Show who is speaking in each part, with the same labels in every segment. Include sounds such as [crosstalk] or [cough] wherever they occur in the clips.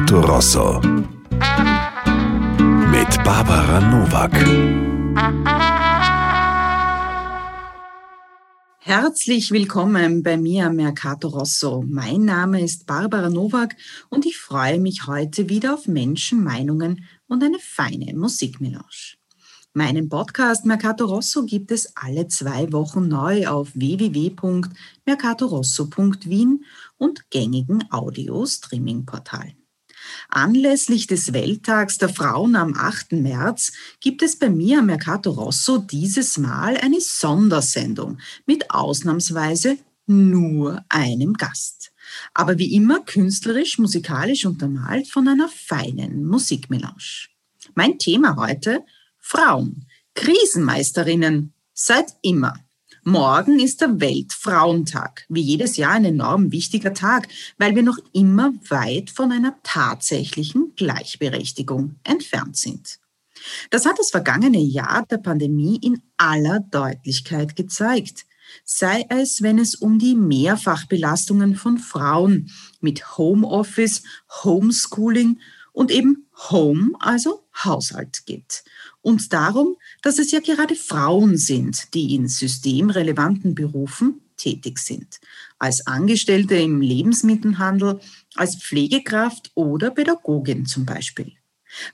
Speaker 1: Mercato Rosso. Mit Barbara Novak.
Speaker 2: Herzlich willkommen bei mir am Mercato Rosso. Mein Name ist Barbara Nowak und ich freue mich heute wieder auf Menschen, Meinungen und eine feine Musikmelange. Meinen Podcast Mercato Rosso gibt es alle zwei Wochen neu auf www.mercatorosso.wien und gängigen Audio-Streaming-Portalen. Anlässlich des Welttags der Frauen am 8. März gibt es bei mir am Mercato Rosso dieses Mal eine Sondersendung mit ausnahmsweise nur einem Gast. Aber wie immer künstlerisch, musikalisch untermalt von einer feinen Musikmelange. Mein Thema heute Frauen, Krisenmeisterinnen, seit immer. Morgen ist der Weltfrauentag, wie jedes Jahr ein enorm wichtiger Tag, weil wir noch immer weit von einer tatsächlichen Gleichberechtigung entfernt sind. Das hat das vergangene Jahr der Pandemie in aller Deutlichkeit gezeigt. Sei es, wenn es um die Mehrfachbelastungen von Frauen mit Homeoffice, Homeschooling und eben Home, also Haushalt geht und darum, dass es ja gerade Frauen sind, die in systemrelevanten Berufen tätig sind, als Angestellte im Lebensmittelhandel, als Pflegekraft oder Pädagogin zum Beispiel.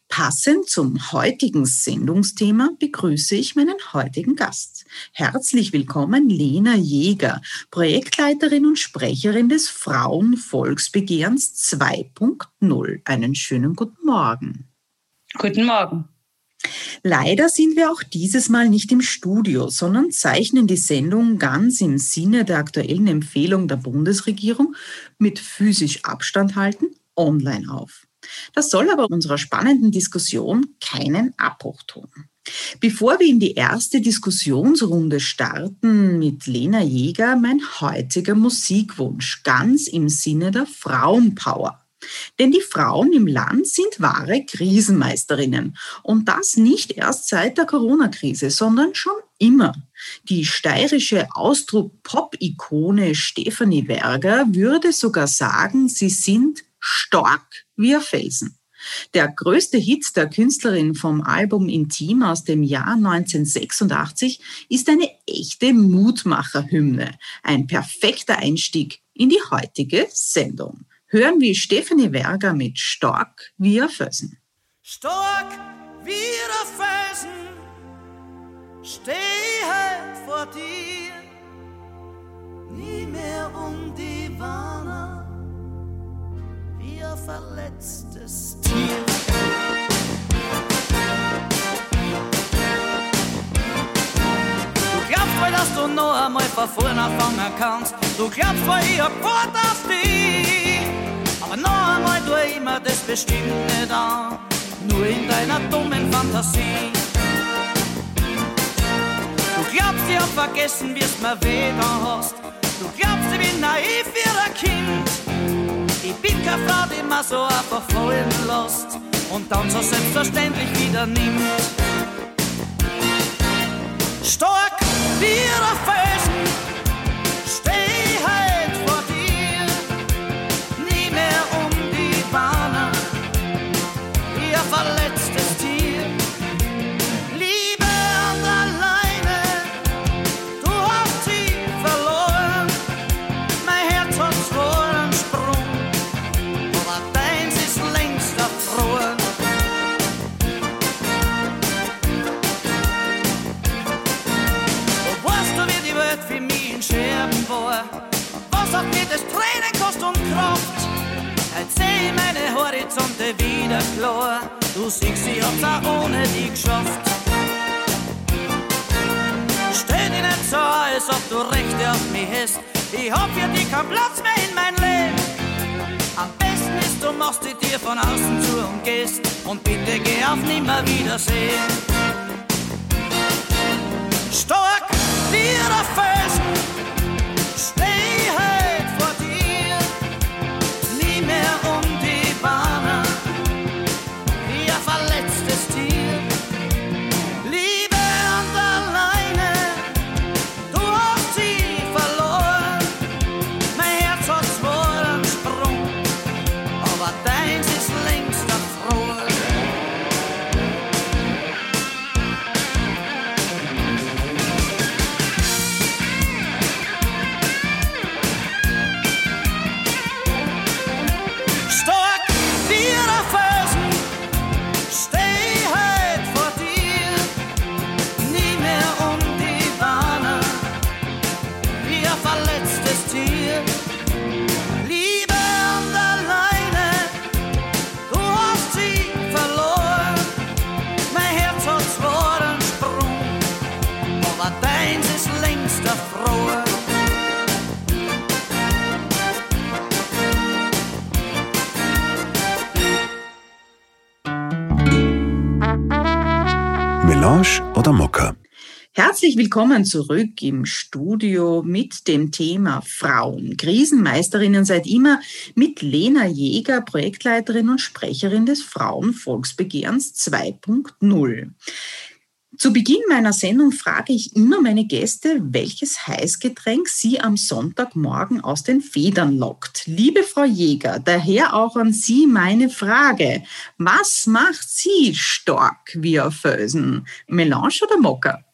Speaker 2: Passend zum heutigen Sendungsthema begrüße ich meinen heutigen Gast. Herzlich willkommen, Lena Jäger, Projektleiterin und Sprecherin des Frauenvolksbegehrens 2.0. Einen schönen guten Morgen.
Speaker 3: Guten Morgen.
Speaker 2: Leider sind wir auch dieses Mal nicht im Studio, sondern zeichnen die Sendung ganz im Sinne der aktuellen Empfehlung der Bundesregierung mit physisch Abstand halten online auf. Das soll aber unserer spannenden Diskussion keinen Abbruch tun. Bevor wir in die erste Diskussionsrunde starten mit Lena Jäger, mein heutiger Musikwunsch ganz im Sinne der Frauenpower. Denn die Frauen im Land sind wahre Krisenmeisterinnen. Und das nicht erst seit der Corona-Krise, sondern schon immer. Die steirische Ausdruck-Pop-Ikone Stefanie Werger würde sogar sagen, sie sind stark wie ein Felsen. Der größte Hit der Künstlerin vom Album Intim aus dem Jahr 1986 ist eine echte Mutmacherhymne, ein perfekter Einstieg in die heutige Sendung hören wir Stefanie Werger mit Stark wie ein Felsen.
Speaker 4: Stark wie ein Felsen stehe vor dir, nie mehr um die Warner wie ein verletztes Tier. Du glaubst wohl, dass du noch einmal von vorne kannst. Du glaubst wohl, ich hab Wort auf dich. Mir das bestimmt nicht an, nur in deiner dummen Fantasie. Du glaubst, ich hab vergessen, wie's mir weh hast. Du glaubst, ich bin naiv wie ein Kind. Ich bin keine Frau, die mir so einfach fallen lässt und dann so selbstverständlich wieder nimmt. Stark wie ein Felsen Horizonte wieder klar. Du siehst, ich hab's auch ohne dich geschafft. Stell dich nicht so, als ob du Rechte auf mich hast. Ich hab für dich keinen Platz mehr in mein Leben. Am besten ist, du machst die Tür von außen zu und gehst. Und bitte geh auf nimmer Wiedersehen. Stark wie der
Speaker 2: Herzlich willkommen zurück im Studio mit dem Thema Frauen. Krisenmeisterinnen seit immer mit Lena Jäger, Projektleiterin und Sprecherin des Frauenvolksbegehrens 2.0. Zu Beginn meiner Sendung frage ich immer meine Gäste, welches Heißgetränk sie am Sonntagmorgen aus den Federn lockt. Liebe Frau Jäger, daher auch an Sie meine Frage. Was macht Sie stark wie auf Felsen? Melange oder Mokka?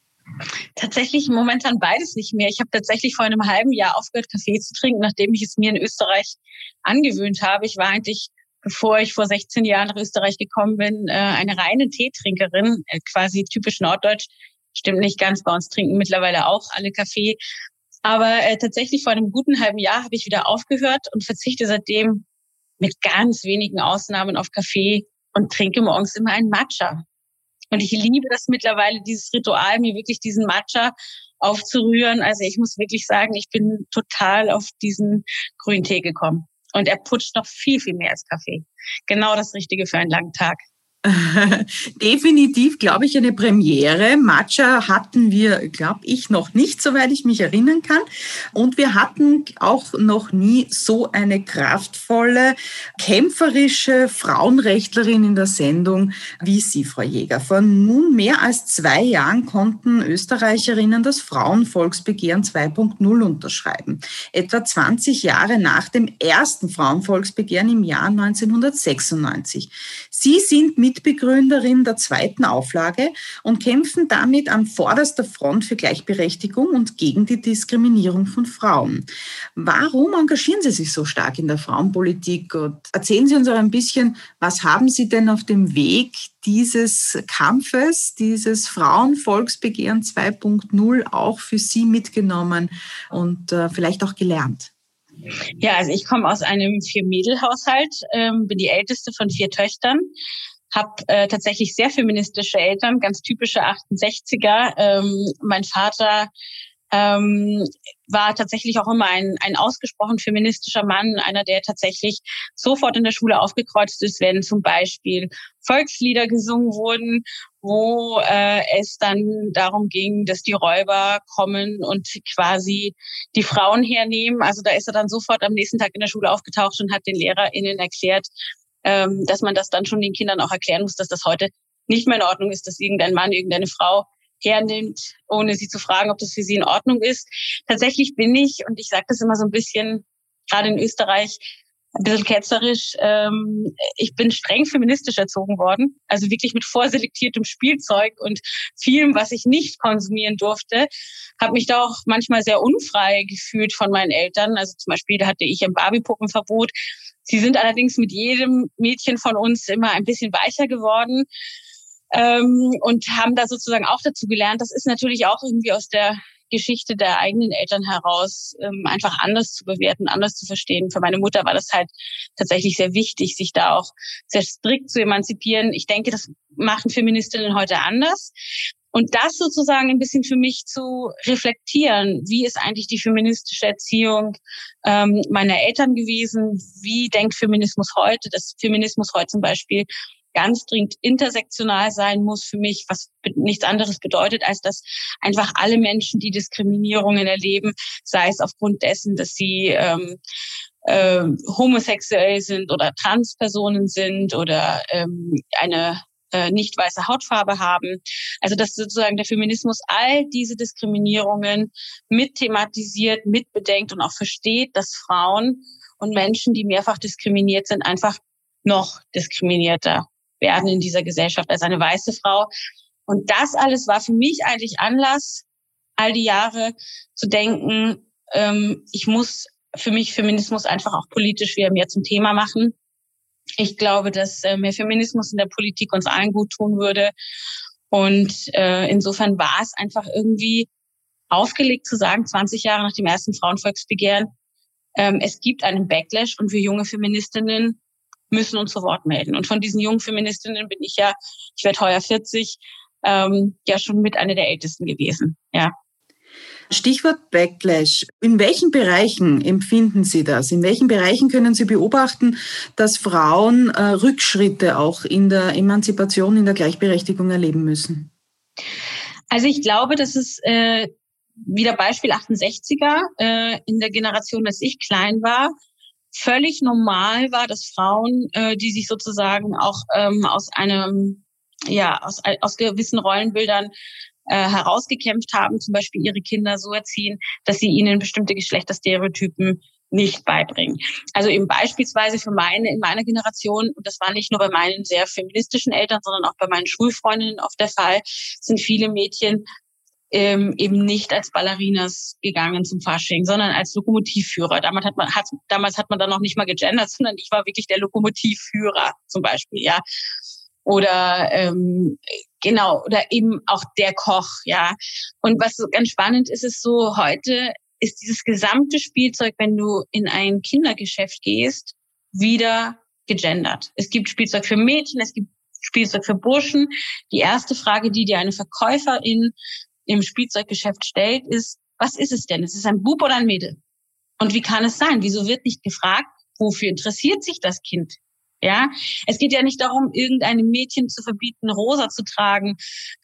Speaker 3: Tatsächlich momentan beides nicht mehr. Ich habe tatsächlich vor einem halben Jahr aufgehört, Kaffee zu trinken, nachdem ich es mir in Österreich angewöhnt habe. Ich war eigentlich, bevor ich vor 16 Jahren nach Österreich gekommen bin, äh, eine reine Teetrinkerin, äh, quasi typisch norddeutsch. Stimmt nicht ganz, bei uns trinken mittlerweile auch alle Kaffee. Aber äh, tatsächlich vor einem guten halben Jahr habe ich wieder aufgehört und verzichte seitdem mit ganz wenigen Ausnahmen auf Kaffee und trinke morgens immer einen Matcha. Und ich liebe das mittlerweile, dieses Ritual, mir wirklich diesen Matcha aufzurühren. Also ich muss wirklich sagen, ich bin total auf diesen grünen Tee gekommen. Und er putscht noch viel, viel mehr als Kaffee. Genau das Richtige für einen langen Tag. [laughs]
Speaker 2: Definitiv, glaube ich, eine Premiere. Matcha hatten wir, glaube ich, noch nicht, soweit ich mich erinnern kann. Und wir hatten auch noch nie so eine kraftvolle, kämpferische Frauenrechtlerin in der Sendung wie Sie, Frau Jäger. Vor nun mehr als zwei Jahren konnten Österreicherinnen das Frauenvolksbegehren 2.0 unterschreiben. Etwa 20 Jahre nach dem ersten Frauenvolksbegehren im Jahr 1996. Sie sind mit Mitbegründerin der zweiten Auflage und kämpfen damit an vorderster Front für Gleichberechtigung und gegen die Diskriminierung von Frauen. Warum engagieren Sie sich so stark in der Frauenpolitik? Und erzählen Sie uns auch ein bisschen, was haben Sie denn auf dem Weg dieses Kampfes, dieses Frauenvolksbegehren 2.0 auch für Sie mitgenommen und äh, vielleicht auch gelernt?
Speaker 3: Ja, also ich komme aus einem Vier-Mädel-Haushalt, ähm, bin die älteste von vier Töchtern habe äh, tatsächlich sehr feministische Eltern, ganz typische 68er. Ähm, mein Vater ähm, war tatsächlich auch immer ein, ein ausgesprochen feministischer Mann, einer, der tatsächlich sofort in der Schule aufgekreuzt ist, wenn zum Beispiel Volkslieder gesungen wurden, wo äh, es dann darum ging, dass die Räuber kommen und quasi die Frauen hernehmen. Also da ist er dann sofort am nächsten Tag in der Schule aufgetaucht und hat den LehrerInnen erklärt, ähm, dass man das dann schon den Kindern auch erklären muss, dass das heute nicht mehr in Ordnung ist, dass irgendein Mann, irgendeine Frau hernimmt, ohne sie zu fragen, ob das für sie in Ordnung ist. Tatsächlich bin ich, und ich sage das immer so ein bisschen, gerade in Österreich, ein bisschen ketzerisch, ähm, ich bin streng feministisch erzogen worden, also wirklich mit vorselektiertem Spielzeug und vielem, was ich nicht konsumieren durfte, habe mich da auch manchmal sehr unfrei gefühlt von meinen Eltern. Also zum Beispiel hatte ich ein Barbie-Puppenverbot Sie sind allerdings mit jedem Mädchen von uns immer ein bisschen weicher geworden ähm, und haben da sozusagen auch dazu gelernt. Das ist natürlich auch irgendwie aus der Geschichte der eigenen Eltern heraus ähm, einfach anders zu bewerten, anders zu verstehen. Für meine Mutter war das halt tatsächlich sehr wichtig, sich da auch sehr strikt zu emanzipieren. Ich denke, das machen Feministinnen heute anders. Und das sozusagen ein bisschen für mich zu reflektieren, wie ist eigentlich die feministische Erziehung ähm, meiner Eltern gewesen, wie denkt Feminismus heute, dass Feminismus heute zum Beispiel ganz dringend intersektional sein muss für mich, was nichts anderes bedeutet, als dass einfach alle Menschen, die Diskriminierungen erleben, sei es aufgrund dessen, dass sie ähm, äh, homosexuell sind oder Transpersonen sind oder ähm, eine äh, nicht weiße Hautfarbe haben. Also dass sozusagen der Feminismus all diese Diskriminierungen mit thematisiert, mitbedenkt und auch versteht, dass Frauen und Menschen, die mehrfach diskriminiert sind, einfach noch diskriminierter werden in dieser Gesellschaft als eine weiße Frau. Und das alles war für mich eigentlich Anlass, all die Jahre zu denken, ähm, ich muss für mich Feminismus einfach auch politisch wieder mehr zum Thema machen. Ich glaube, dass äh, mehr Feminismus in der Politik uns allen gut tun würde. Und äh, insofern war es einfach irgendwie aufgelegt zu sagen, 20 Jahre nach dem ersten Frauenvolksbegehren, ähm, es gibt einen Backlash und wir junge Feministinnen müssen uns zu Wort melden. Und von diesen jungen Feministinnen bin ich ja, ich werde heuer 40, ähm, ja schon mit einer der ältesten gewesen. Ja.
Speaker 2: Stichwort Backlash. In welchen Bereichen empfinden Sie das? In welchen Bereichen können Sie beobachten, dass Frauen äh, Rückschritte auch in der Emanzipation, in der Gleichberechtigung erleben müssen?
Speaker 3: Also ich glaube, dass es äh, wieder Beispiel 68er äh, in der Generation, als ich klein war, völlig normal war, dass Frauen, äh, die sich sozusagen auch ähm, aus einem ja aus, aus gewissen Rollenbildern äh, herausgekämpft haben, zum Beispiel ihre Kinder so erziehen, dass sie ihnen bestimmte Geschlechterstereotypen nicht beibringen. Also eben beispielsweise für meine, in meiner Generation, und das war nicht nur bei meinen sehr feministischen Eltern, sondern auch bei meinen Schulfreundinnen oft der Fall, sind viele Mädchen ähm, eben nicht als Ballerinas gegangen zum Fasching, sondern als Lokomotivführer. Damals hat man, hat, damals hat man dann noch nicht mal gegendert, [laughs] sondern ich war wirklich der Lokomotivführer zum Beispiel, ja. Oder ähm, genau, oder eben auch der Koch, ja. Und was so ganz spannend ist, ist so heute ist dieses gesamte Spielzeug, wenn du in ein Kindergeschäft gehst, wieder gegendert. Es gibt Spielzeug für Mädchen, es gibt Spielzeug für Burschen. Die erste Frage, die dir eine Verkäuferin im Spielzeuggeschäft stellt, ist, was ist es denn? Ist es ein Bub oder ein Mädel? Und wie kann es sein? Wieso wird nicht gefragt, wofür interessiert sich das Kind? Ja, es geht ja nicht darum, irgendeinem Mädchen zu verbieten, rosa zu tragen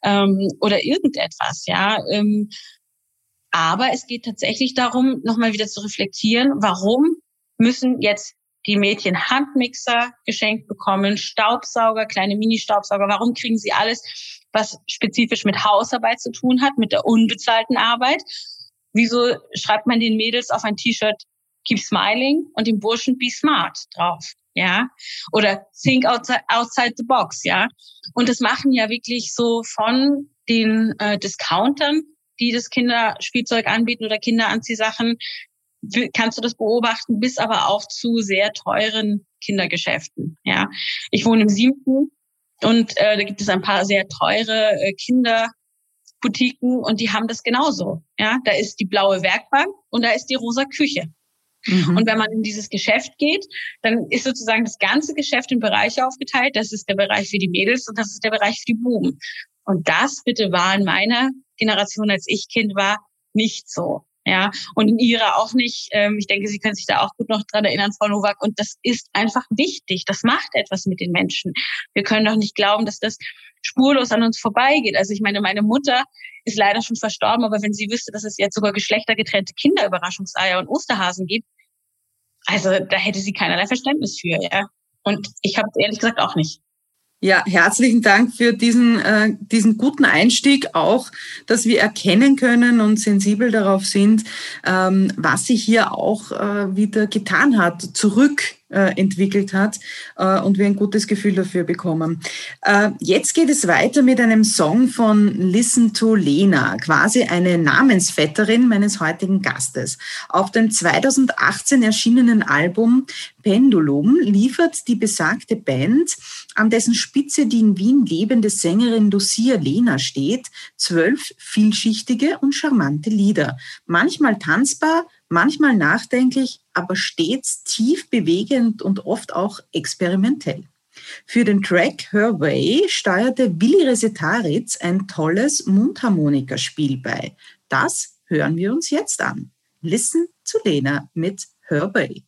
Speaker 3: ähm, oder irgendetwas. Ja, ähm, aber es geht tatsächlich darum, nochmal wieder zu reflektieren, warum müssen jetzt die Mädchen Handmixer geschenkt bekommen, Staubsauger, kleine Mini-Staubsauger. Warum kriegen sie alles, was spezifisch mit Hausarbeit zu tun hat, mit der unbezahlten Arbeit? Wieso schreibt man den Mädels auf ein T-Shirt Keep Smiling und dem Burschen Be Smart drauf? Ja, oder Think outside, outside the box, ja. Und das machen ja wirklich so von den äh, Discountern die das Kinderspielzeug anbieten oder Kinderanziehsachen, kannst du das beobachten, bis aber auch zu sehr teuren Kindergeschäften. Ja, ich wohne im siebten und äh, da gibt es ein paar sehr teure äh, Kinderboutiquen und die haben das genauso. Ja, da ist die blaue Werkbank und da ist die rosa Küche. Mhm. Und wenn man in dieses Geschäft geht, dann ist sozusagen das ganze Geschäft in Bereiche aufgeteilt. Das ist der Bereich für die Mädels und das ist der Bereich für die Buben. Und das bitte war in meiner Generation, als ich Kind war, nicht so. Ja, und in ihrer auch nicht. Ähm, ich denke, Sie können sich da auch gut noch dran erinnern, Frau Nowak. Und das ist einfach wichtig. Das macht etwas mit den Menschen. Wir können doch nicht glauben, dass das spurlos an uns vorbeigeht. Also ich meine, meine Mutter ist leider schon verstorben, aber wenn sie wüsste, dass es jetzt sogar geschlechtergetrennte Kinderüberraschungseier und Osterhasen gibt, also da hätte sie keinerlei Verständnis für, ja. Und ich habe ehrlich gesagt auch nicht.
Speaker 2: Ja, herzlichen Dank für diesen, äh, diesen guten Einstieg, auch, dass wir erkennen können und sensibel darauf sind, ähm, was sich hier auch äh, wieder getan hat, zurück äh, hat äh, und wir ein gutes Gefühl dafür bekommen. Äh, jetzt geht es weiter mit einem Song von Listen to Lena, quasi eine Namensvetterin meines heutigen Gastes. Auf dem 2018 erschienenen Album Pendulum liefert die besagte Band, an dessen Spitze die in Wien lebende Sängerin Lucia Lena steht, zwölf vielschichtige und charmante Lieder. Manchmal tanzbar, manchmal nachdenklich, aber stets tief bewegend und oft auch experimentell. Für den Track Her Way steuerte Willi Resetaritz ein tolles Mundharmonikaspiel bei. Das hören wir uns jetzt an. Listen zu Lena mit Her Way.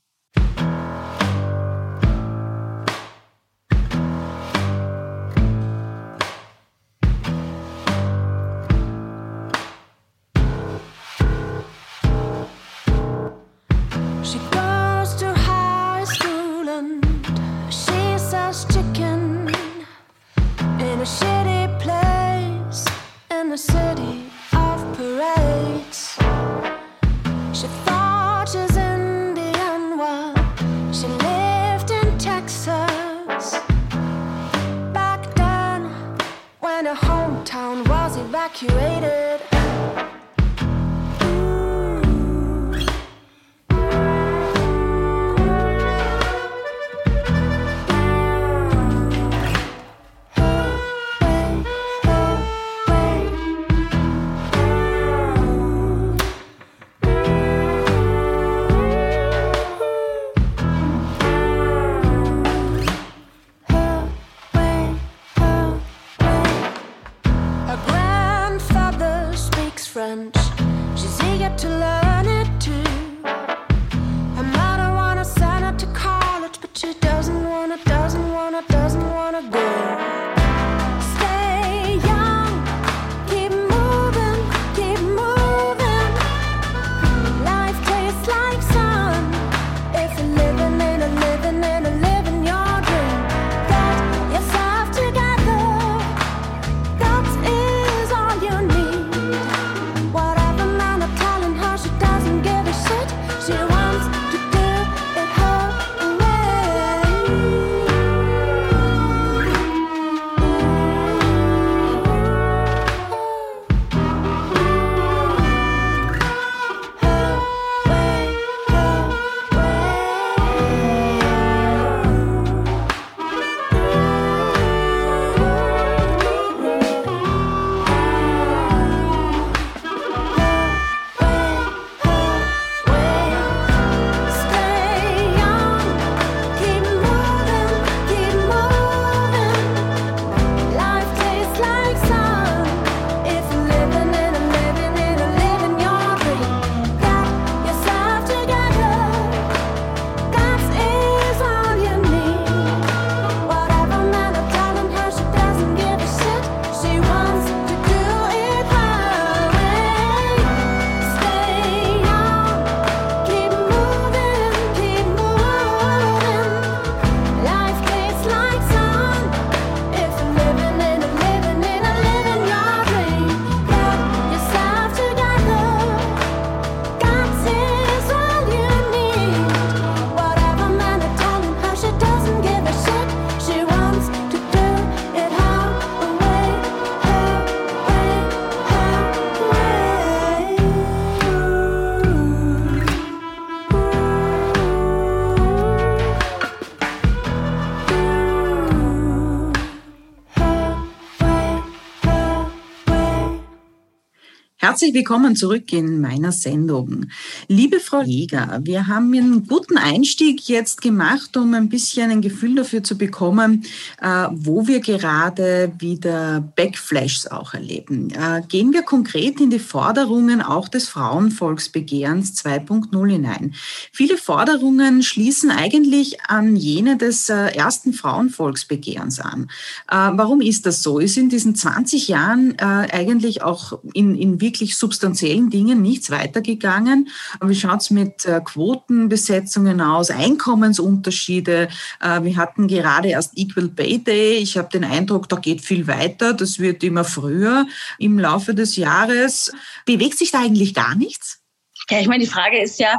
Speaker 2: Herzlich willkommen zurück in meiner Sendung. Liebe Frau Jäger, wir haben einen guten Einstieg jetzt gemacht, um ein bisschen ein Gefühl dafür zu bekommen, äh, wo wir gerade wieder Backflashes auch erleben. Äh, gehen wir konkret in die Forderungen auch des Frauenvolksbegehrens 2.0 hinein. Viele Forderungen schließen eigentlich an jene des äh, ersten Frauenvolksbegehrens an. Warum ist das so? Ist in diesen 20 Jahren eigentlich auch in, in wirklich wirklich substanziellen Dingen nichts weitergegangen. Wie schaut es mit äh, Quotenbesetzungen aus, Einkommensunterschiede? Äh, wir hatten gerade erst Equal Pay Day. Ich habe den Eindruck, da geht viel weiter. Das wird immer früher im Laufe des Jahres. Bewegt sich da eigentlich gar nichts?
Speaker 3: Ja, ich meine, die Frage ist ja,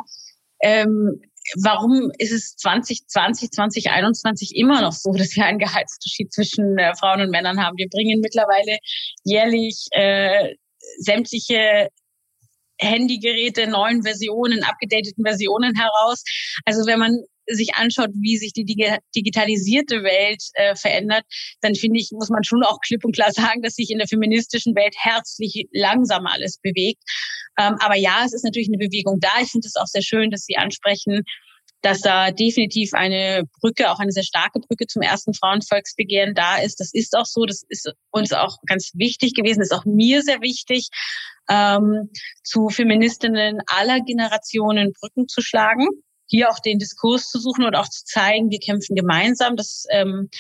Speaker 3: ähm, warum ist es 2020, 2021 immer noch so, dass wir einen Gehaltsunterschied zwischen äh, Frauen und Männern haben? Wir bringen mittlerweile jährlich äh, sämtliche Handygeräte, neuen Versionen, abgedateten Versionen heraus. Also wenn man sich anschaut, wie sich die digitalisierte Welt äh, verändert, dann finde ich, muss man schon auch klipp und klar [laughs] sagen, dass sich in der feministischen Welt herzlich langsam alles bewegt. Ähm, aber ja, es ist natürlich eine Bewegung da. Ich finde es auch sehr schön, dass Sie ansprechen, dass da definitiv eine Brücke, auch eine sehr starke Brücke zum ersten Frauenvolksbegehren da ist. Das ist auch so. Das ist uns auch ganz wichtig gewesen. Ist auch mir sehr wichtig, ähm, zu Feministinnen aller Generationen Brücken zu schlagen. Hier auch den Diskurs zu suchen und auch zu zeigen, wir kämpfen gemeinsam. Das ähm,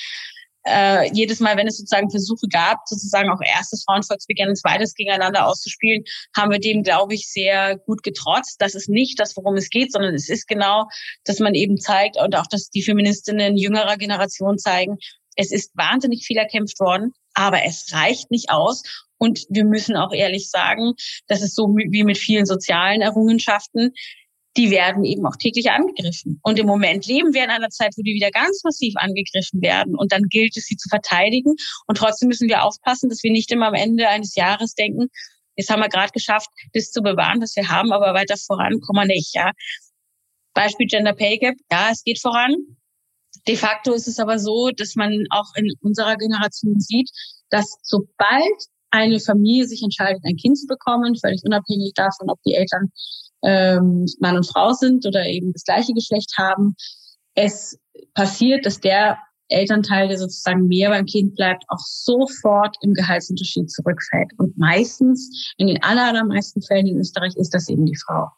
Speaker 3: äh, jedes Mal, wenn es sozusagen Versuche gab, sozusagen auch erstes Frauenvolksbegehren und zweites gegeneinander auszuspielen, haben wir dem, glaube ich, sehr gut getrotzt. Das ist nicht das, worum es geht, sondern es ist genau, dass man eben zeigt und auch, dass die Feministinnen jüngerer Generation zeigen, es ist wahnsinnig viel erkämpft worden, aber es reicht nicht aus. Und wir müssen auch ehrlich sagen, das ist so wie mit vielen sozialen Errungenschaften die werden eben auch täglich angegriffen. Und im Moment leben wir in einer Zeit, wo die wieder ganz massiv angegriffen werden. Und dann gilt es, sie zu verteidigen. Und trotzdem müssen wir aufpassen, dass wir nicht immer am Ende eines Jahres denken, jetzt haben wir gerade geschafft, das zu bewahren, was wir haben, aber weiter voran kommen wir nicht. Ja. Beispiel Gender Pay Gap, ja, es geht voran. De facto ist es aber so, dass man auch in unserer Generation sieht, dass sobald eine Familie sich entscheidet, ein Kind zu bekommen, völlig unabhängig davon, ob die Eltern ähm, Mann und Frau sind oder eben das gleiche Geschlecht haben, es passiert, dass der Elternteil, der sozusagen mehr beim Kind bleibt, auch sofort im Gehaltsunterschied zurückfällt. Und meistens, in den allermeisten Fällen in Österreich, ist das eben die Frau.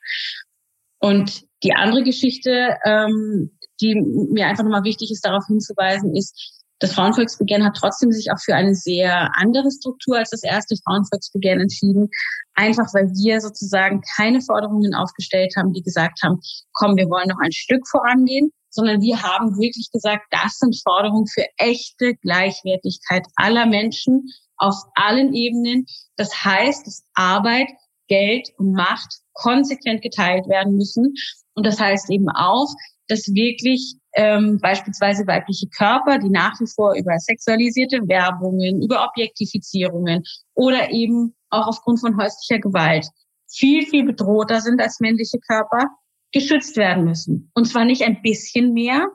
Speaker 3: Und die andere Geschichte, ähm, die mir einfach nochmal wichtig ist, darauf hinzuweisen, ist, das Frauenvolksbegehren hat trotzdem sich auch für eine sehr andere Struktur als das erste Frauenvolksbegehren entschieden. Einfach weil wir sozusagen keine Forderungen aufgestellt haben, die gesagt haben, komm, wir wollen noch ein Stück vorangehen, sondern wir haben wirklich gesagt, das sind Forderungen für echte Gleichwertigkeit aller Menschen auf allen Ebenen. Das heißt, dass Arbeit, Geld und Macht konsequent geteilt werden müssen. Und das heißt eben auch, dass wirklich ähm, beispielsweise weibliche Körper, die nach wie vor über sexualisierte Werbungen, über Objektifizierungen oder eben auch aufgrund von häuslicher Gewalt viel, viel bedrohter sind als männliche Körper, geschützt werden müssen. Und zwar nicht ein bisschen mehr,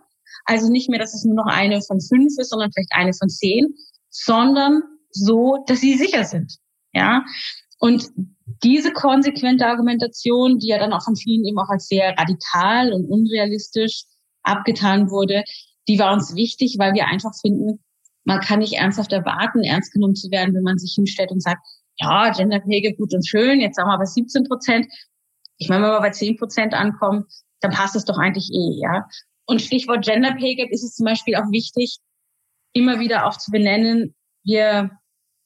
Speaker 3: also nicht mehr, dass es nur noch eine von fünf ist, sondern vielleicht eine von zehn, sondern so, dass sie sicher sind. Ja. Und diese konsequente Argumentation, die ja dann auch von vielen eben auch als sehr radikal und unrealistisch abgetan wurde, die war uns wichtig, weil wir einfach finden, man kann nicht ernsthaft erwarten, ernst genommen zu werden, wenn man sich hinstellt und sagt, ja, Gender Pay Gap gut und schön, jetzt sagen wir aber 17 Prozent. Ich meine, wenn wir bei 10 Prozent ankommen, dann passt es doch eigentlich eh, ja. Und Stichwort Gender Pay Gap ist es zum Beispiel auch wichtig, immer wieder auch zu benennen, wir,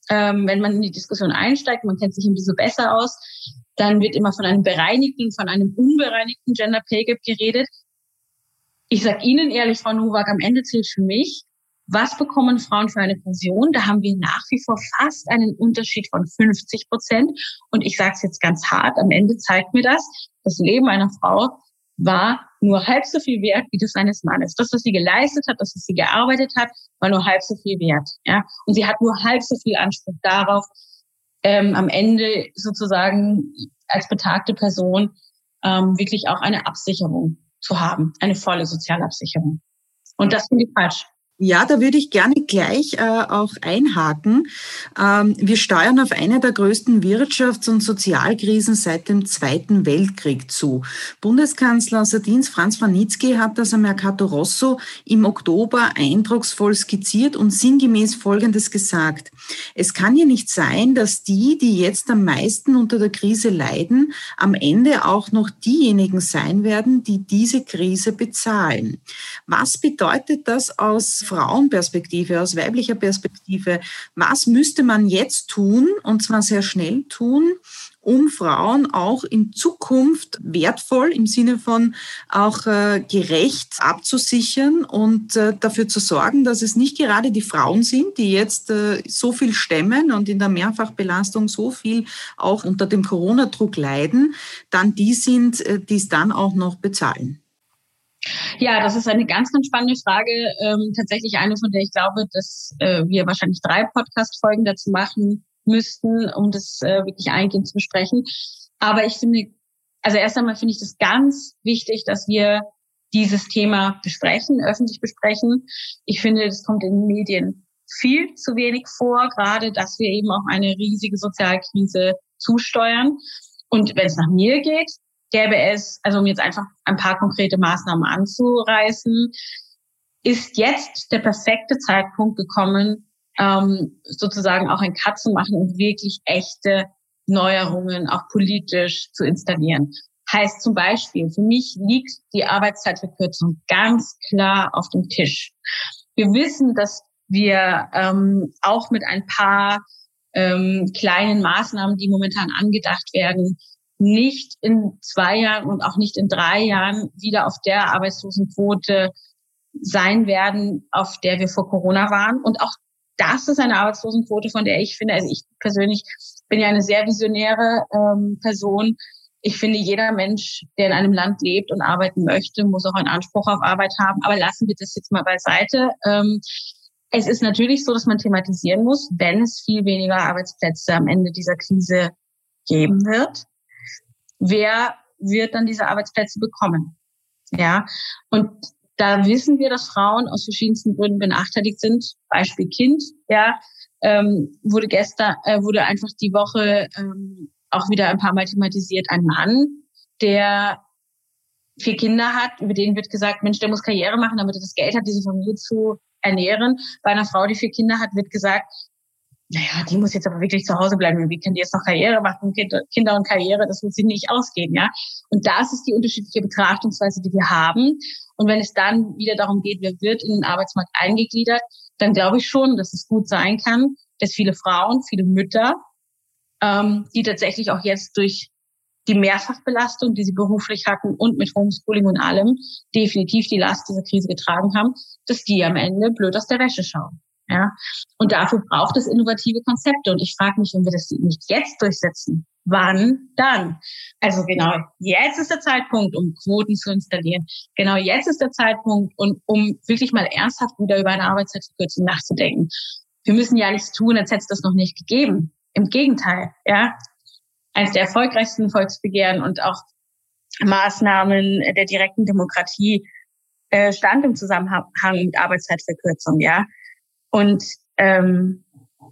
Speaker 3: ähm, wenn man in die Diskussion einsteigt, man kennt sich ein bisschen besser aus, dann wird immer von einem bereinigten, von einem unbereinigten Gender Pay Gap geredet. Ich sage Ihnen ehrlich, Frau Nowak, am Ende zählt für mich, was bekommen Frauen für eine Pension? Da haben wir nach wie vor fast einen Unterschied von 50 Prozent. Und ich sage es jetzt ganz hart, am Ende zeigt mir das, das Leben einer Frau war nur halb so viel wert wie das eines Mannes. Das, was sie geleistet hat, das, was sie gearbeitet hat, war nur halb so viel wert. Ja? Und sie hat nur halb so viel Anspruch darauf, ähm, am Ende sozusagen als betagte Person ähm, wirklich auch eine Absicherung zu haben, eine volle Sozialabsicherung. Und das finde ich falsch.
Speaker 2: Ja, da würde ich gerne gleich äh, auch einhaken. Ähm, wir steuern auf eine der größten Wirtschafts- und Sozialkrisen seit dem Zweiten Weltkrieg zu. Bundeskanzler Sardins Franz Wanitzky hat das am Mercato Rosso im Oktober eindrucksvoll skizziert und sinngemäß Folgendes gesagt. Es kann ja nicht sein, dass die, die jetzt am meisten unter der Krise leiden, am Ende auch noch diejenigen sein werden, die diese Krise bezahlen. Was bedeutet das aus Frauenperspektive, aus weiblicher Perspektive, was müsste man jetzt tun, und zwar sehr schnell tun, um Frauen auch in Zukunft wertvoll im Sinne von auch äh, gerecht abzusichern und äh, dafür zu sorgen, dass es nicht gerade die Frauen sind, die jetzt äh, so viel stemmen und in der Mehrfachbelastung so viel auch unter dem Corona-Druck leiden, dann die sind, äh, die es dann auch noch bezahlen.
Speaker 3: Ja, das ist eine ganz, ganz spannende Frage. Ähm, tatsächlich eine, von der ich glaube, dass äh, wir wahrscheinlich drei Podcast-Folgen dazu machen müssten, um das äh, wirklich eingehend zu besprechen. Aber ich finde, also erst einmal finde ich das ganz wichtig, dass wir dieses Thema besprechen, öffentlich besprechen. Ich finde, das kommt in den Medien viel zu wenig vor, gerade dass wir eben auch eine riesige Sozialkrise zusteuern. Und wenn es nach mir geht, gäbe es, also um jetzt einfach ein paar konkrete Maßnahmen anzureißen, ist jetzt der perfekte Zeitpunkt gekommen, ähm, sozusagen auch ein Cut zu machen und wirklich echte Neuerungen auch politisch zu installieren. Heißt zum Beispiel, für mich liegt die Arbeitszeitverkürzung ganz klar auf dem Tisch. Wir wissen, dass wir ähm, auch mit ein paar ähm, kleinen Maßnahmen, die momentan angedacht werden, nicht in zwei Jahren und auch nicht in drei Jahren wieder auf der Arbeitslosenquote sein werden, auf der wir vor Corona waren. Und auch das ist eine Arbeitslosenquote, von der ich finde, also ich persönlich bin ja eine sehr visionäre ähm, Person. Ich finde, jeder Mensch, der in einem Land lebt und arbeiten möchte, muss auch einen Anspruch auf Arbeit haben. Aber lassen wir das jetzt mal beiseite. Ähm, es ist natürlich so, dass man thematisieren muss, wenn es viel weniger Arbeitsplätze am Ende dieser Krise geben wird wer wird dann diese Arbeitsplätze bekommen. Ja, und da wissen wir, dass Frauen aus verschiedensten Gründen benachteiligt sind. Beispiel Kind, ja, ähm, wurde gestern, äh, wurde einfach die Woche ähm, auch wieder ein paar Mal thematisiert. Ein Mann, der vier Kinder hat, über den wird gesagt, Mensch, der muss Karriere machen, damit er das Geld hat, diese Familie zu ernähren. Bei einer Frau, die vier Kinder hat, wird gesagt, naja, die muss jetzt aber wirklich zu Hause bleiben. Wie kann die jetzt noch Karriere machen? Kinder und Karriere, das wird sich nicht ausgehen, ja. Und das ist die unterschiedliche Betrachtungsweise, die wir haben. Und wenn es dann wieder darum geht, wer wird in den Arbeitsmarkt eingegliedert, dann glaube ich schon, dass es gut sein kann, dass viele Frauen, viele Mütter, ähm, die tatsächlich auch jetzt durch die Mehrfachbelastung, die sie beruflich hatten und mit Homeschooling und allem definitiv die Last dieser Krise getragen haben, dass die am Ende blöd aus der Wäsche schauen. Ja, und dafür braucht es innovative Konzepte. Und ich frage mich, wenn wir das nicht jetzt durchsetzen, wann dann? Also genau, jetzt ist der Zeitpunkt, um Quoten zu installieren. Genau jetzt ist der Zeitpunkt, und um wirklich mal ernsthaft wieder über eine Arbeitszeitverkürzung nachzudenken. Wir müssen ja nichts tun, als hätte es das noch nicht gegeben. Im Gegenteil, ja eines der erfolgreichsten Volksbegehren und auch Maßnahmen der direkten Demokratie äh, stand im Zusammenhang mit Arbeitszeitverkürzung, ja. Und ähm,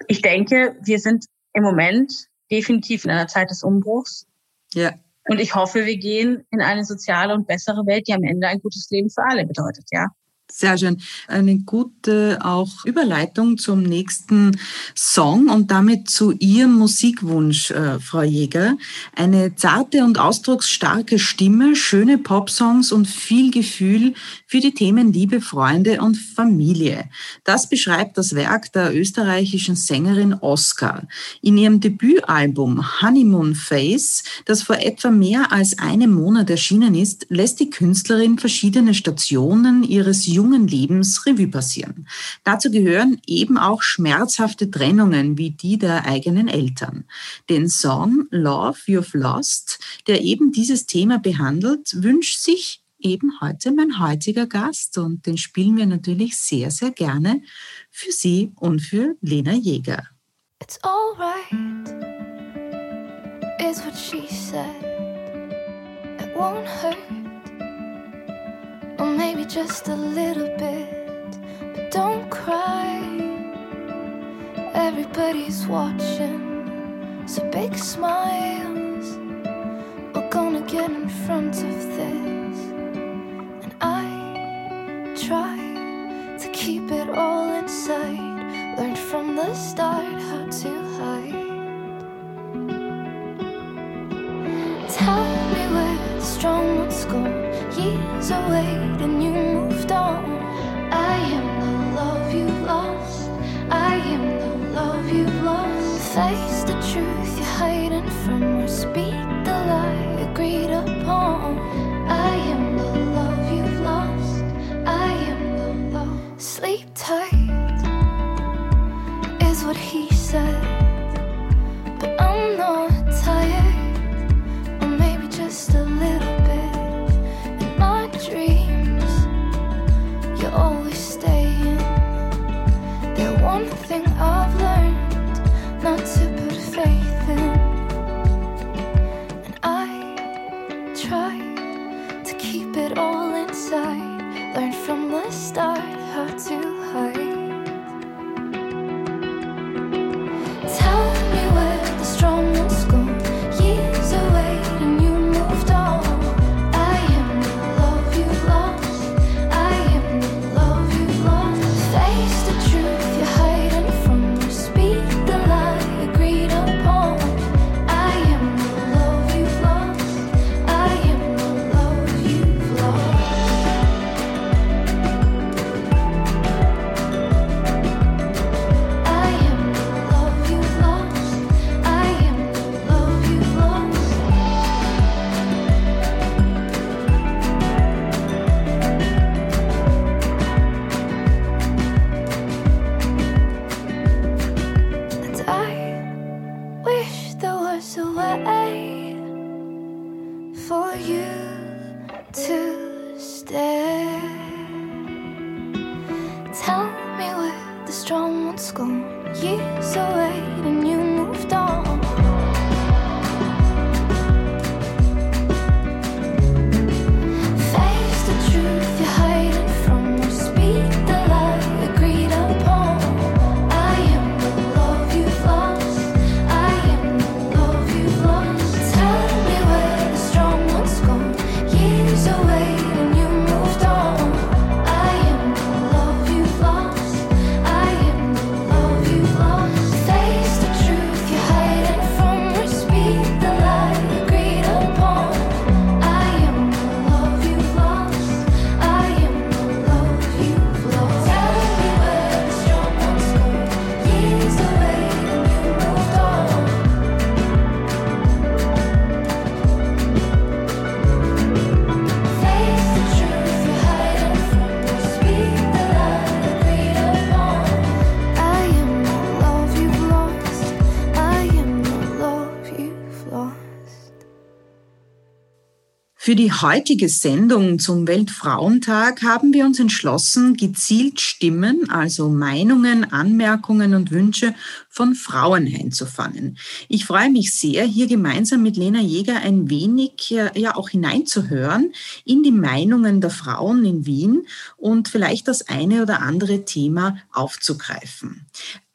Speaker 3: ich denke, wir sind im Moment definitiv in einer Zeit des Umbruchs. Ja. Und ich hoffe, wir gehen in eine soziale und bessere Welt, die am Ende ein gutes Leben für alle bedeutet, ja.
Speaker 5: Sehr schön. Eine gute auch Überleitung zum nächsten Song und damit zu Ihrem Musikwunsch, äh, Frau Jäger. Eine zarte und ausdrucksstarke Stimme, schöne Popsongs und viel Gefühl für die Themen Liebe, Freunde und Familie. Das beschreibt das Werk der österreichischen Sängerin Oscar. In ihrem Debütalbum Honeymoon Face, das vor etwa mehr als einem Monat erschienen ist, lässt die Künstlerin verschiedene Stationen ihres jungen Lebens Revue passieren. Dazu gehören eben auch schmerzhafte Trennungen wie die der eigenen Eltern. Den Song Love You've Lost, der eben dieses Thema behandelt, wünscht sich eben heute mein heutiger Gast und den spielen wir natürlich sehr, sehr gerne für Sie und für Lena Jäger. It's alright, is what she said. It won't hurt. Or maybe just a little bit. But don't cry. Everybody's watching. So big smiles. We're gonna get in front of
Speaker 2: Für die heutige Sendung zum Weltfrauentag haben wir uns entschlossen, gezielt Stimmen, also Meinungen, Anmerkungen und Wünsche von Frauen einzufangen. Ich freue mich sehr, hier gemeinsam mit Lena Jäger ein wenig ja auch hineinzuhören in die Meinungen der Frauen in Wien und vielleicht das eine oder andere Thema aufzugreifen.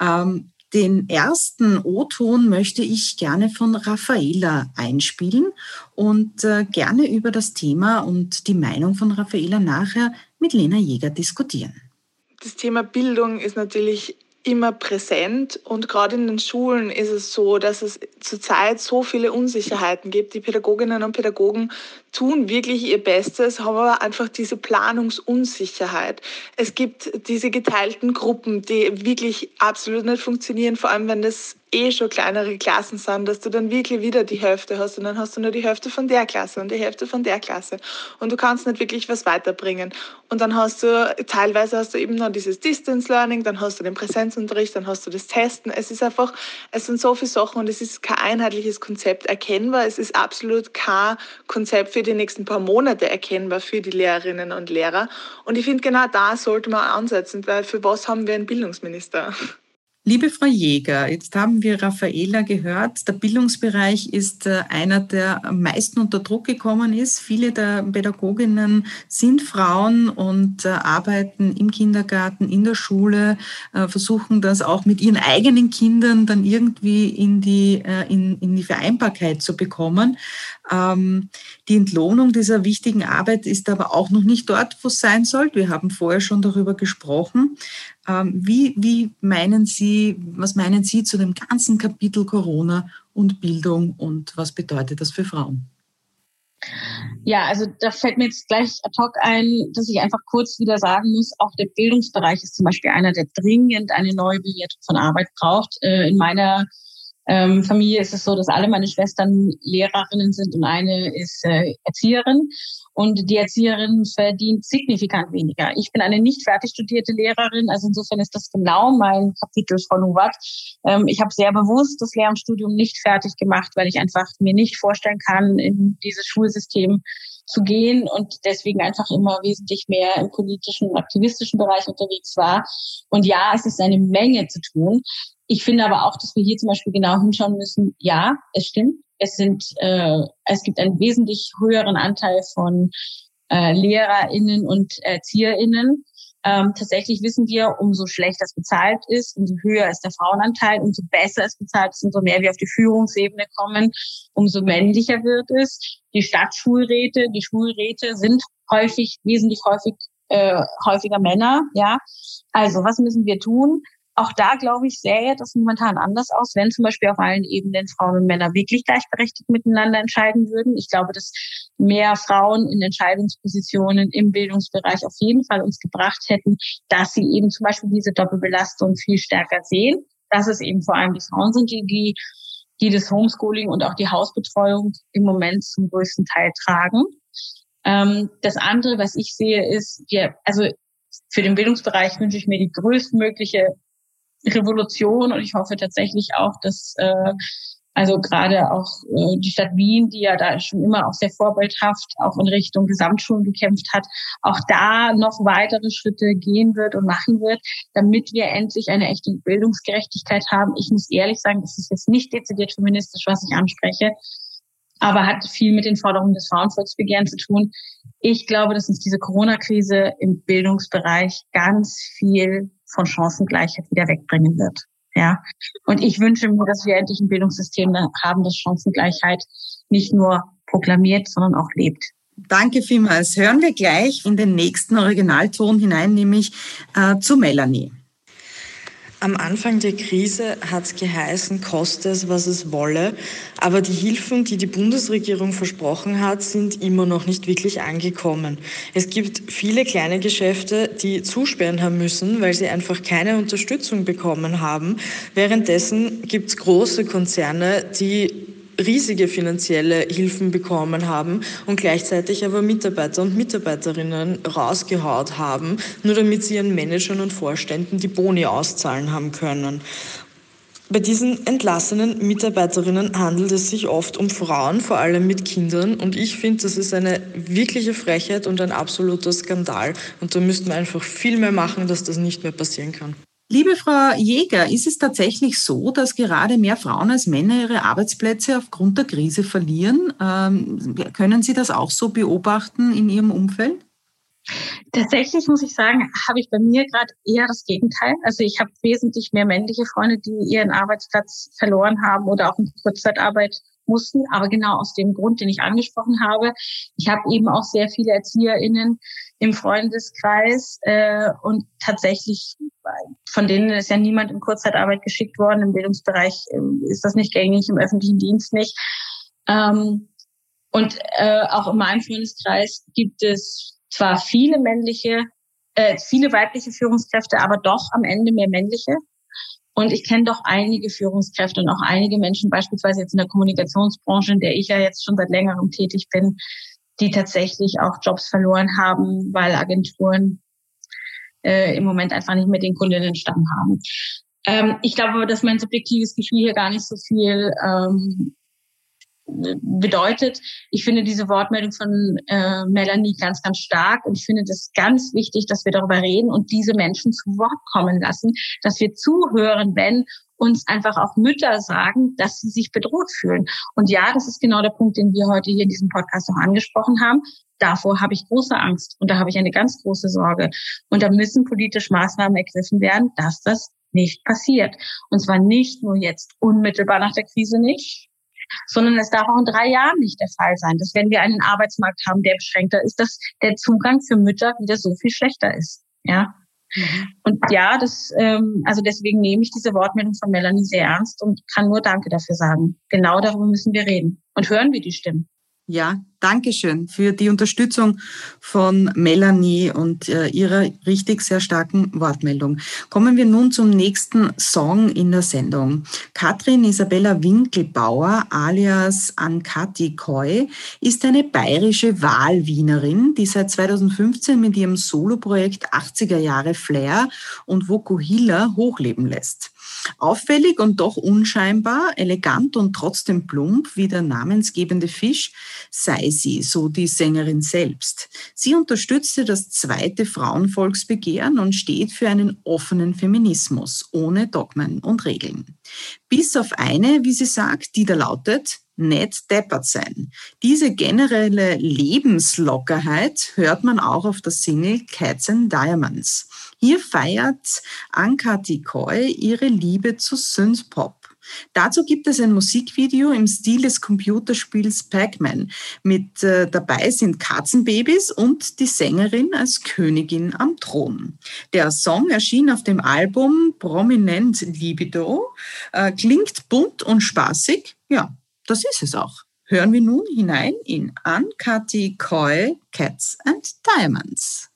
Speaker 2: Ähm, den ersten O-Ton möchte ich gerne von Raffaela einspielen und äh, gerne über das Thema und die Meinung von Raffaela nachher mit Lena Jäger diskutieren.
Speaker 6: Das Thema Bildung ist natürlich immer präsent und gerade in den Schulen ist es so, dass es zurzeit so viele Unsicherheiten gibt. Die Pädagoginnen und Pädagogen tun wirklich ihr Bestes, haben aber einfach diese Planungsunsicherheit. Es gibt diese geteilten Gruppen, die wirklich absolut nicht funktionieren, vor allem wenn das eh schon kleinere Klassen sind, dass du dann wirklich wieder die Hälfte hast und dann hast du nur die Hälfte von der Klasse und die Hälfte von der Klasse und du kannst nicht wirklich was weiterbringen. Und dann hast du, teilweise hast du eben noch dieses Distance Learning, dann hast du den Präsenzunterricht, dann hast du das Testen. Es ist einfach, es sind so viele Sachen und es ist kein einheitliches Konzept erkennbar. Es ist absolut kein Konzept für die nächsten paar Monate erkennbar für die Lehrerinnen und Lehrer. Und ich finde, genau da sollte man ansetzen, weil für was haben wir einen Bildungsminister?
Speaker 2: Liebe Frau Jäger, jetzt haben wir Raffaela gehört. Der Bildungsbereich ist äh, einer, der am meisten unter Druck gekommen ist. Viele der Pädagoginnen sind Frauen und äh, arbeiten im Kindergarten, in der Schule, äh, versuchen das auch mit ihren eigenen Kindern dann irgendwie in die, in, in die Vereinbarkeit zu bekommen. Ähm, die Entlohnung dieser wichtigen Arbeit ist aber auch noch nicht dort, wo es sein soll. Wir haben vorher schon darüber gesprochen. Ähm, wie, wie meinen Sie, was meinen Sie zu dem ganzen Kapitel Corona und Bildung und was bedeutet das für Frauen?
Speaker 3: Ja, also da fällt mir jetzt gleich ad hoc ein, dass ich einfach kurz wieder sagen muss, auch der Bildungsbereich ist zum Beispiel einer, der dringend eine neue Bewertung von Arbeit braucht. Äh, in meiner ähm, Familie ist es so, dass alle meine Schwestern Lehrerinnen sind und eine ist äh, Erzieherin. Und die Erzieherin verdient signifikant weniger. Ich bin eine nicht fertig studierte Lehrerin, also insofern ist das genau mein Kapitel, Frau Nowak. Ähm, ich habe sehr bewusst das Lehramtsstudium nicht fertig gemacht, weil ich einfach mir nicht vorstellen kann, in dieses Schulsystem zu gehen und deswegen einfach immer wesentlich mehr im politischen und aktivistischen Bereich unterwegs war. Und ja, es ist eine Menge zu tun. Ich finde aber auch, dass wir hier zum Beispiel genau hinschauen müssen. Ja, es stimmt. Es sind, äh, es gibt einen wesentlich höheren Anteil von äh, LehrerInnen und ErzieherInnen. Ähm, tatsächlich wissen wir, umso schlechter es bezahlt ist, umso höher ist der Frauenanteil, umso besser es bezahlt ist, umso mehr wir auf die Führungsebene kommen, umso männlicher wird es. Die Stadtschulräte, die Schulräte sind häufig, wesentlich häufig, äh, häufiger Männer, ja. Also, was müssen wir tun? Auch da, glaube ich, sähe das momentan anders aus, wenn zum Beispiel auf allen Ebenen Frauen und Männer wirklich gleichberechtigt miteinander entscheiden würden. Ich glaube, dass mehr Frauen in Entscheidungspositionen im Bildungsbereich auf jeden Fall uns gebracht hätten, dass sie eben zum Beispiel diese Doppelbelastung viel stärker sehen, dass es eben vor allem die Frauen sind, die, die, die das Homeschooling und auch die Hausbetreuung im Moment zum größten Teil tragen. Ähm, das andere, was ich sehe, ist, wir, also für den Bildungsbereich wünsche ich mir die größtmögliche Revolution und ich hoffe tatsächlich auch, dass äh, also gerade auch äh, die Stadt Wien, die ja da schon immer auch sehr vorbildhaft auch in Richtung Gesamtschulen gekämpft hat, auch da noch weitere Schritte gehen wird und machen wird, damit wir endlich eine echte Bildungsgerechtigkeit haben. Ich muss ehrlich sagen, das ist jetzt nicht dezidiert feministisch, was ich anspreche, aber hat viel mit den Forderungen des Frauenvolksbegehren zu tun. Ich glaube, dass uns diese Corona-Krise im Bildungsbereich ganz viel von Chancengleichheit wieder wegbringen wird. Ja. Und ich wünsche mir, dass wir endlich ein Bildungssystem haben, das Chancengleichheit nicht nur proklamiert, sondern auch lebt.
Speaker 2: Danke vielmals. Hören wir gleich in den nächsten Originalton hinein, nämlich äh, zu Melanie.
Speaker 7: Am Anfang der Krise hat es geheißen, koste es, was es wolle. Aber die Hilfen, die die Bundesregierung versprochen hat, sind immer noch nicht wirklich angekommen. Es gibt viele kleine Geschäfte, die zusperren haben müssen, weil sie einfach keine Unterstützung bekommen haben. Währenddessen gibt es große Konzerne, die riesige finanzielle Hilfen bekommen haben und gleichzeitig aber Mitarbeiter und Mitarbeiterinnen rausgehaut haben, nur damit sie ihren Managern und Vorständen die Boni auszahlen haben können. Bei diesen entlassenen Mitarbeiterinnen handelt es sich oft um Frauen, vor allem mit Kindern. Und ich finde, das ist eine wirkliche Frechheit und ein absoluter Skandal. Und da müssten wir einfach viel mehr machen, dass das nicht mehr passieren kann.
Speaker 2: Liebe Frau Jäger, ist es tatsächlich so, dass gerade mehr Frauen als Männer ihre Arbeitsplätze aufgrund der Krise verlieren? Ähm, können Sie das auch so beobachten in Ihrem Umfeld?
Speaker 3: Tatsächlich muss ich sagen, habe ich bei mir gerade eher das Gegenteil. Also ich habe wesentlich mehr männliche Freunde, die ihren Arbeitsplatz verloren haben oder auch in Kurzzeitarbeit mussten, aber genau aus dem Grund, den ich angesprochen habe. Ich habe eben auch sehr viele ErzieherInnen im Freundeskreis äh, und tatsächlich von denen ist ja niemand in Kurzzeitarbeit geschickt worden. Im Bildungsbereich äh, ist das nicht gängig, im öffentlichen Dienst nicht. Ähm, und äh, auch in meinem Freundeskreis gibt es zwar viele männliche, äh, viele weibliche Führungskräfte, aber doch am Ende mehr männliche. Und ich kenne doch einige Führungskräfte und auch einige Menschen, beispielsweise jetzt in der Kommunikationsbranche, in der ich ja jetzt schon seit längerem tätig bin, die tatsächlich auch Jobs verloren haben, weil Agenturen äh, im Moment einfach nicht mehr den Kundinnenstamm haben. Ähm, ich glaube dass mein subjektives Gefühl hier gar nicht so viel ähm, bedeutet. Ich finde diese Wortmeldung von äh, Melanie ganz, ganz stark und ich finde das ganz wichtig, dass wir darüber reden und diese Menschen zu Wort kommen lassen, dass wir zuhören, wenn uns einfach auch Mütter sagen, dass sie sich bedroht fühlen. Und ja, das ist genau der Punkt, den wir heute hier in diesem Podcast auch angesprochen haben. Davor habe ich große Angst und da habe ich eine ganz große Sorge. Und da müssen politisch Maßnahmen ergriffen werden, dass das nicht passiert. Und zwar nicht nur jetzt unmittelbar nach der Krise nicht, sondern es darf auch in drei Jahren nicht der Fall sein, dass wenn wir einen Arbeitsmarkt haben, der beschränkter ist, dass der Zugang für Mütter wieder so viel schlechter ist. Ja. Mhm. Und ja, das, ähm, also deswegen nehme ich diese Wortmeldung von Melanie sehr ernst und kann nur Danke dafür sagen. Genau darüber müssen wir reden und hören wir die Stimmen.
Speaker 2: Ja, Dankeschön für die Unterstützung von Melanie und äh, ihrer richtig sehr starken Wortmeldung. Kommen wir nun zum nächsten Song in der Sendung. Katrin Isabella Winkelbauer alias Ankati Koi ist eine bayerische Wahlwienerin, die seit 2015 mit ihrem Soloprojekt 80er Jahre Flair und Vokuhila hochleben lässt. Auffällig und doch unscheinbar, elegant und trotzdem plump wie der namensgebende Fisch sei sie, so die Sängerin selbst. Sie unterstützte das zweite Frauenvolksbegehren und steht für einen offenen Feminismus ohne Dogmen und Regeln. Bis auf eine, wie sie sagt, die da lautet, nicht deppert sein. Diese generelle Lebenslockerheit hört man auch auf der Single Cats and Diamonds. Hier feiert Anka Tikoy ihre Liebe zu Synthpop. Dazu gibt es ein Musikvideo im Stil des Computerspiels Pac-Man. Mit äh, dabei sind Katzenbabys und die Sängerin als Königin am Thron. Der Song erschien auf dem Album Prominent Libido, äh, klingt bunt und spaßig. Ja, das ist es auch. Hören wir nun hinein in Ankati Koi Cats and Diamonds.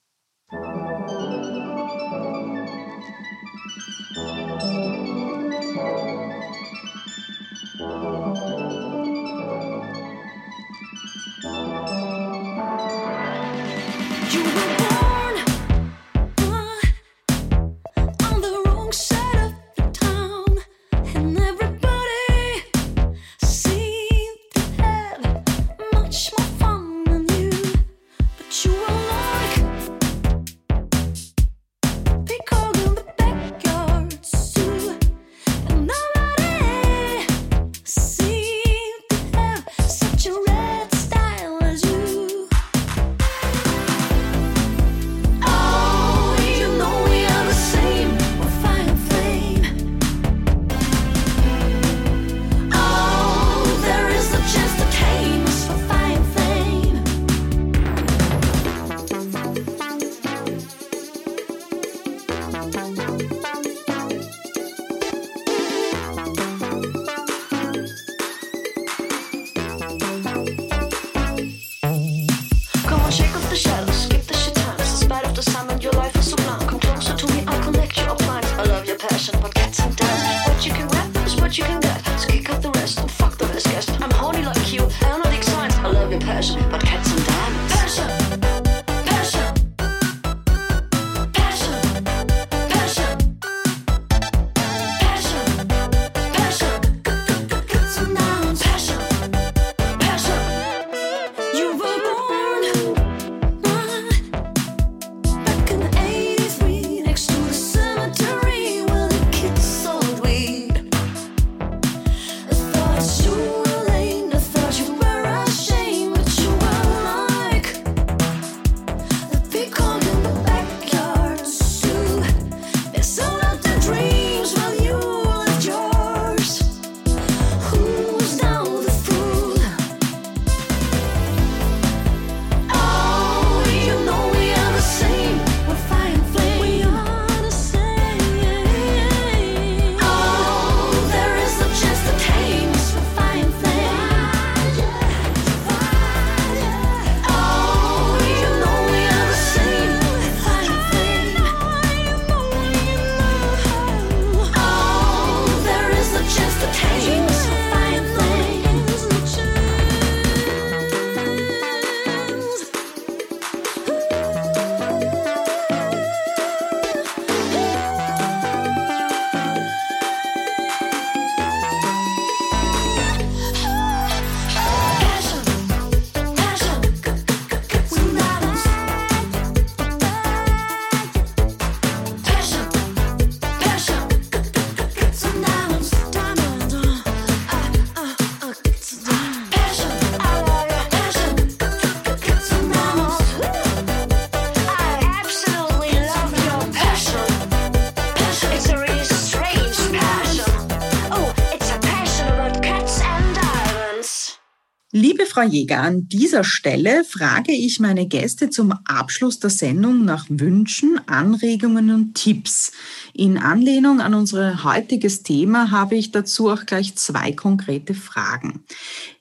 Speaker 2: Frau Jäger, an dieser Stelle frage ich meine Gäste zum Abschluss der Sendung nach Wünschen, Anregungen und Tipps. In Anlehnung an unser heutiges Thema habe ich dazu auch gleich zwei konkrete Fragen.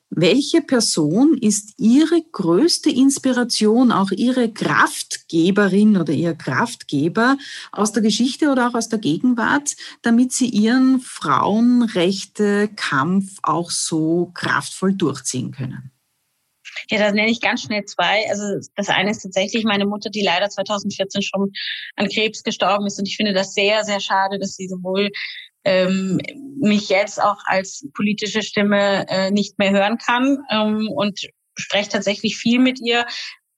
Speaker 2: Welche Person ist Ihre größte Inspiration, auch Ihre Kraftgeberin oder Ihr Kraftgeber aus der Geschichte oder auch aus der Gegenwart, damit Sie Ihren Frauenrechte-Kampf auch so kraftvoll durchziehen können?
Speaker 3: Ja, da nenne ich ganz schnell zwei. Also das eine ist tatsächlich meine Mutter, die leider 2014 schon an Krebs gestorben ist. Und ich finde das sehr, sehr schade, dass sie sowohl ähm, mich jetzt auch als politische Stimme äh, nicht mehr hören kann ähm, und spreche tatsächlich viel mit ihr.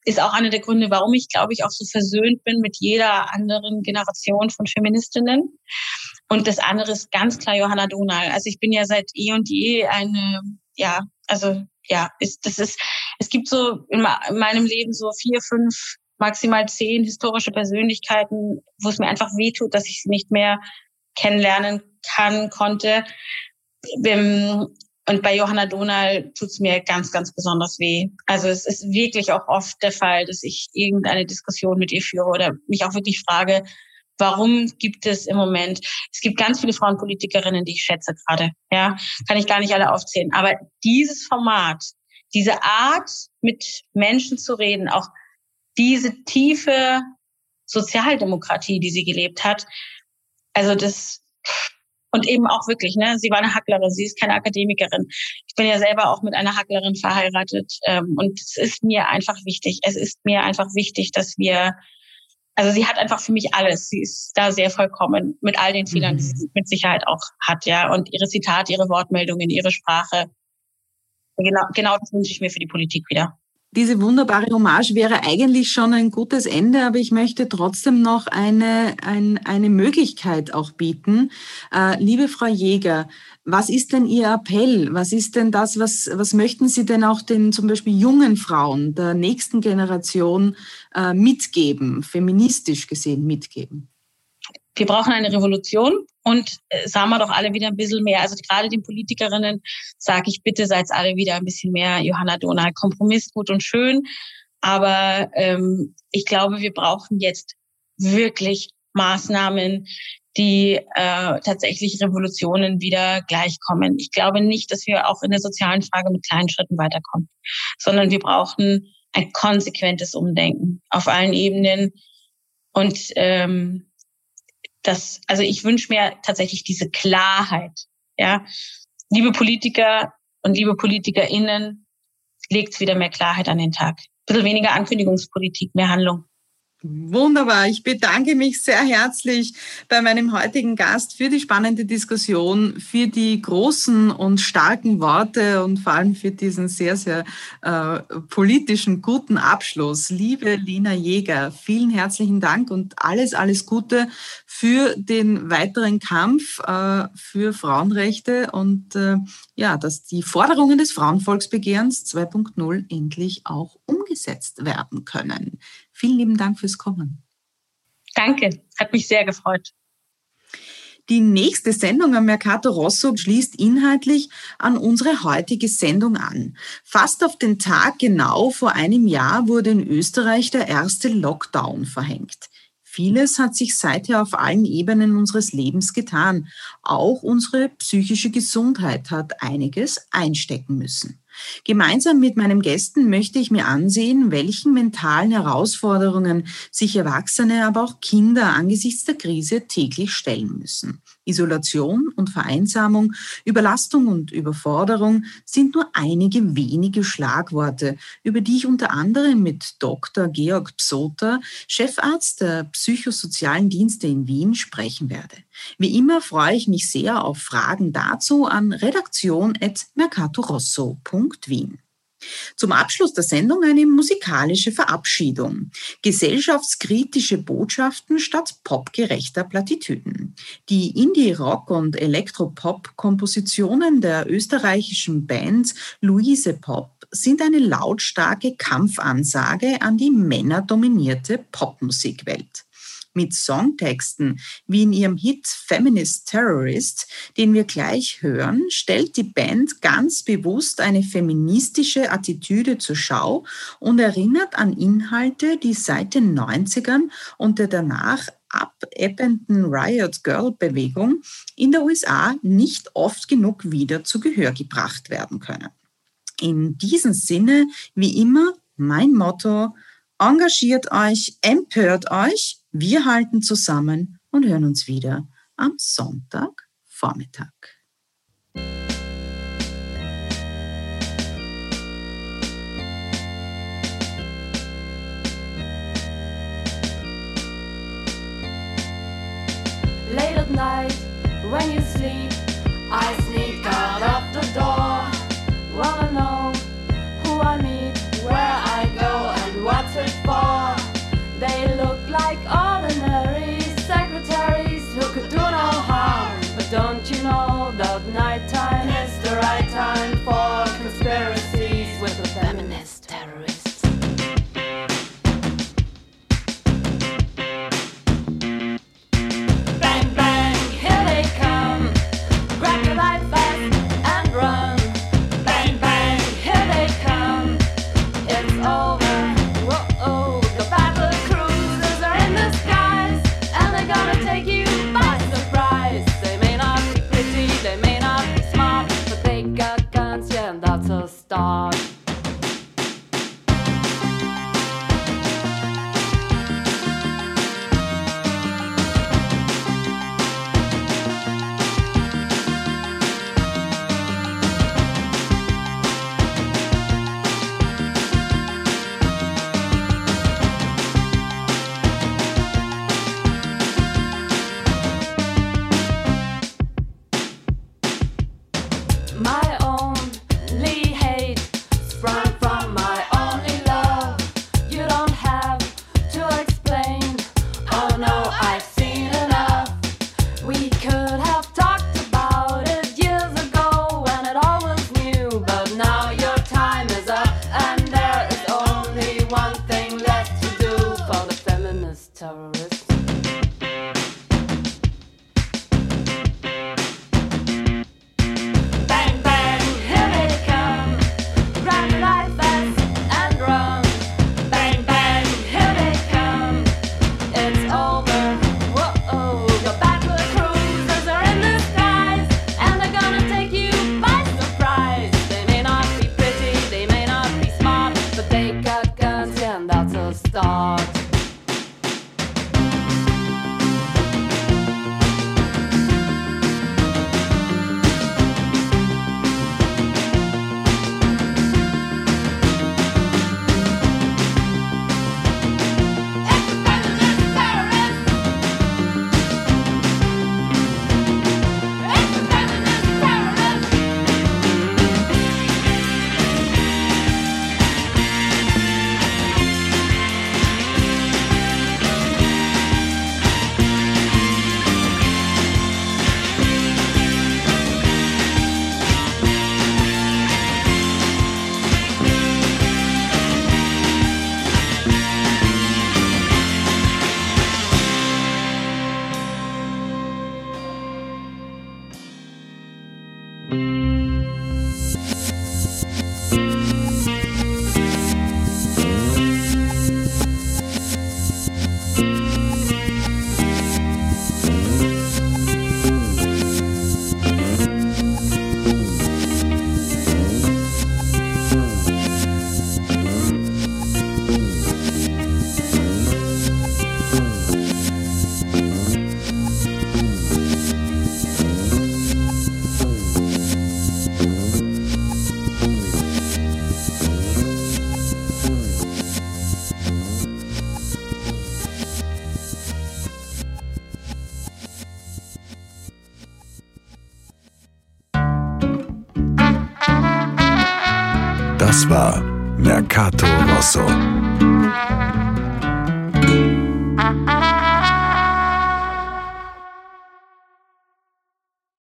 Speaker 3: Ist auch einer der Gründe, warum ich, glaube ich, auch so versöhnt bin mit jeder anderen Generation von Feministinnen. Und das andere ist ganz klar Johanna Donal. Also ich bin ja seit eh und je eine, ja, also ja, ist, das ist, es gibt so in, in meinem Leben so vier, fünf, maximal zehn historische Persönlichkeiten, wo es mir einfach wehtut, dass ich sie nicht mehr kennenlernen kann, konnte. Und bei Johanna Donal tut es mir ganz, ganz besonders weh. Also es ist wirklich auch oft der Fall, dass ich irgendeine Diskussion mit ihr führe oder mich auch wirklich frage, warum gibt es im Moment, es gibt ganz viele Frauenpolitikerinnen, die ich schätze gerade, ja, kann ich gar nicht alle aufzählen. Aber dieses Format, diese Art, mit Menschen zu reden, auch diese tiefe Sozialdemokratie, die sie gelebt hat, also das, und eben auch wirklich, ne, sie war eine Hacklerin, sie ist keine Akademikerin. Ich bin ja selber auch mit einer Hacklerin verheiratet. Ähm, und es ist mir einfach wichtig. Es ist mir einfach wichtig, dass wir, also sie hat einfach für mich alles. Sie ist da sehr vollkommen mit all den Fehlern, mhm. die sie mit Sicherheit auch hat, ja. Und ihre Zitate, ihre Wortmeldungen, ihre Sprache. Genau, genau das wünsche ich mir für die Politik wieder.
Speaker 2: Diese wunderbare Hommage wäre eigentlich schon ein gutes Ende, aber ich möchte trotzdem noch eine, ein, eine Möglichkeit auch bieten. Äh, liebe Frau Jäger, was ist denn Ihr Appell? Was ist denn das, was, was möchten Sie denn auch den zum Beispiel jungen Frauen der nächsten Generation äh, mitgeben, feministisch gesehen mitgeben?
Speaker 3: Wir brauchen eine Revolution und äh, sagen wir doch alle wieder ein bisschen mehr. Also gerade den Politikerinnen sage ich, bitte seid alle wieder ein bisschen mehr Johanna Donald. Kompromiss gut und schön. Aber ähm, ich glaube, wir brauchen jetzt wirklich Maßnahmen, die äh, tatsächlich Revolutionen wieder gleichkommen. Ich glaube nicht, dass wir auch in der sozialen Frage mit kleinen Schritten weiterkommen, sondern wir brauchen ein konsequentes Umdenken auf allen Ebenen. Und ähm, das, also ich wünsche mir tatsächlich diese Klarheit. Ja, liebe Politiker und liebe PolitikerInnen, legt wieder mehr Klarheit an den Tag. Ein bisschen weniger Ankündigungspolitik, mehr Handlung.
Speaker 2: Wunderbar. Ich bedanke mich sehr herzlich bei meinem heutigen Gast für die spannende Diskussion, für die großen und starken Worte und vor allem für diesen sehr, sehr äh, politischen guten Abschluss. Liebe Lina Jäger, vielen herzlichen Dank und alles, alles Gute für den weiteren Kampf äh, für Frauenrechte und äh, ja, dass die Forderungen des Frauenvolksbegehrens 2.0 endlich auch umgesetzt werden können. Vielen lieben Dank fürs Kommen.
Speaker 3: Danke, hat mich sehr gefreut.
Speaker 2: Die nächste Sendung am Mercato Rosso schließt inhaltlich an unsere heutige Sendung an. Fast auf den Tag genau vor einem Jahr wurde in Österreich der erste Lockdown verhängt. Vieles hat sich seither auf allen Ebenen unseres Lebens getan. Auch unsere psychische Gesundheit hat einiges einstecken müssen. Gemeinsam mit meinen Gästen möchte ich mir ansehen, welchen mentalen Herausforderungen sich Erwachsene, aber auch Kinder angesichts der Krise täglich stellen müssen. Isolation und Vereinsamung, Überlastung und Überforderung sind nur einige wenige Schlagworte, über die ich unter anderem mit Dr. Georg Psoter, Chefarzt der psychosozialen Dienste in Wien, sprechen werde. Wie immer freue ich mich sehr auf Fragen dazu an redaktion.mercatorosso.wien. Zum Abschluss der Sendung eine musikalische Verabschiedung. Gesellschaftskritische Botschaften statt popgerechter Plattitüden. Die Indie-Rock- und Elektropop-Kompositionen der österreichischen Bands Luise Pop sind eine lautstarke Kampfansage an die männerdominierte Popmusikwelt mit Songtexten, wie in ihrem Hit Feminist Terrorist, den wir gleich hören, stellt die Band ganz bewusst eine feministische Attitüde zur Schau und erinnert an Inhalte, die seit den 90ern und der danach abebbenden Riot Girl Bewegung in der USA nicht oft genug wieder zu Gehör gebracht werden können. In diesem Sinne, wie immer, mein Motto, engagiert euch, empört euch wir halten zusammen und hören uns wieder am Sonntagvormittag.
Speaker 8: Late at night, when you sleep, I sneak out of the door.